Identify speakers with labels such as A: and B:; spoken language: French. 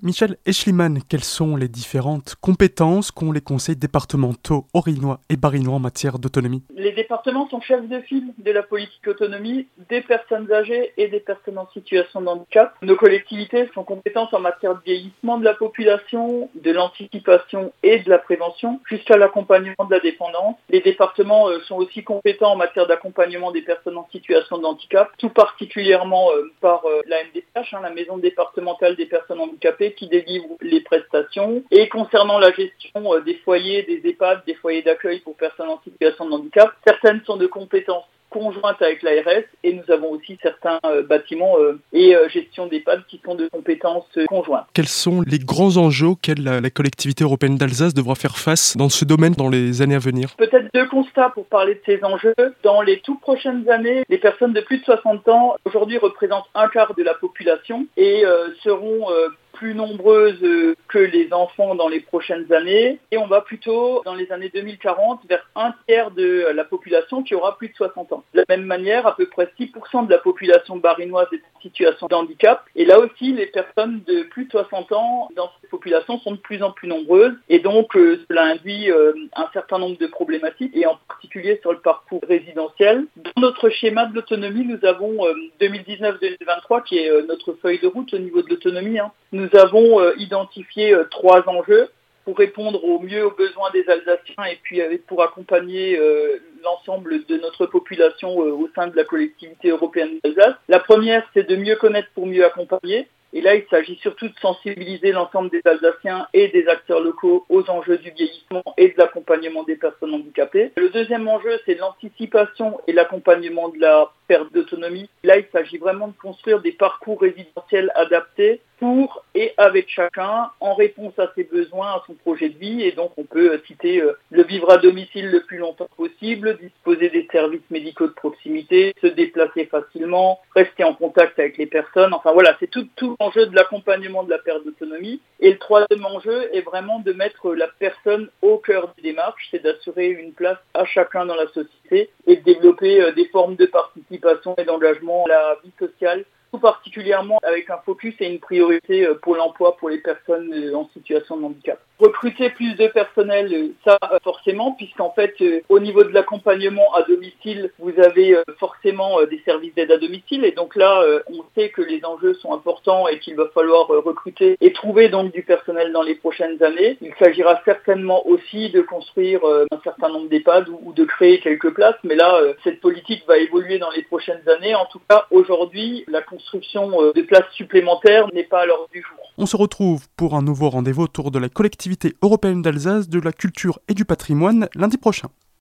A: Michel Eschliman, quelles sont les différentes compétences qu'ont les conseils départementaux orinois et barinois en matière d'autonomie?
B: Les départements sont chefs de file de la politique autonomie des personnes âgées et des personnes en situation de handicap. Nos collectivités sont compétentes en matière de vieillissement de la population, de l'anticipation et de la prévention, jusqu'à l'accompagnement de la dépendance. Les départements euh, sont aussi compétents en matière d'accompagnement des personnes en situation de handicap, tout particulièrement euh, par euh, la MDPH, hein, la Maison départementale des personnes handicapées qui délivre les prestations. Et concernant la gestion euh, des foyers, des EHPAD, des foyers d'accueil pour personnes en situation de handicap, certaines sont de compétences conjointes avec l'ARS et nous avons aussi certains euh, bâtiments euh, et gestion d'EHPAD qui sont de compétences conjointes.
A: Quels sont les grands enjeux auxquels la, collectivité européenne d'Alsace devra faire face dans ce domaine dans les années à venir?
B: Peut-être deux constats pour parler de ces enjeux. Dans les toutes prochaines années, les personnes de plus de 60 ans aujourd'hui représentent un quart de la population et seront plus nombreuses que les enfants dans les prochaines années. Et on va plutôt, dans les années 2040, vers un tiers de la population qui aura plus de 60 ans. De la même manière, à peu près 6% de la population barinoise est en situation de handicap. Et là aussi, les personnes de plus de 60 ans dans cette population sont de plus en plus nombreuses. Et donc, euh, cela induit euh, un certain nombre de problématiques, et en particulier sur le parcours résidentiel. Dans notre schéma de l'autonomie, nous avons 2019-2023 euh, qui est notre feuille de route au niveau de l'autonomie. Hein. Nous avons euh, identifié euh, trois enjeux pour répondre au mieux aux besoins des Alsaciens et puis euh, pour accompagner l'ensemble de notre population au sein de la collectivité européenne d'Alsace. La première, c'est de mieux connaître pour mieux accompagner. Et là, il s'agit surtout de sensibiliser l'ensemble des Alsaciens et des acteurs locaux aux enjeux du vieillissement et de l'accompagnement des personnes handicapées. Le deuxième enjeu, c'est l'anticipation et l'accompagnement de la perte d'autonomie. Là, il s'agit vraiment de construire des parcours résidentiels adaptés pour et avec chacun en réponse à ses besoins, à son projet de vie. Et donc, on peut euh, citer euh, le vivre à domicile le plus longtemps possible, disposer des services médicaux de proximité, se déplacer facilement, rester en contact avec les personnes. Enfin voilà, c'est tout, tout l'enjeu de l'accompagnement de la perte d'autonomie. Et le troisième enjeu est vraiment de mettre la personne au cœur des démarches, c'est d'assurer une place à chacun dans la société et de développer euh, des formes de participation et d'engagement à la vie sociale tout particulièrement avec un focus et une priorité euh, pour l'emploi pour les personnes euh, en situation de handicap. Recruter plus de personnel, euh, ça forcément, puisqu'en fait, au niveau de l'accompagnement à domicile, vous avez forcément des services d'aide à domicile, et donc là, on sait que les enjeux sont importants et qu'il va falloir recruter et trouver donc du personnel dans les prochaines années. Il s'agira certainement aussi de construire un certain nombre d'EHPAD ou de créer quelques places, mais là, cette politique va évoluer dans les prochaines années. En tout cas, aujourd'hui, la construction euh, de places supplémentaires n'est pas à l'ordre du jour.
A: On se retrouve pour un nouveau rendez-vous autour de la collectivité européenne d'Alsace, de la culture et du patrimoine lundi prochain.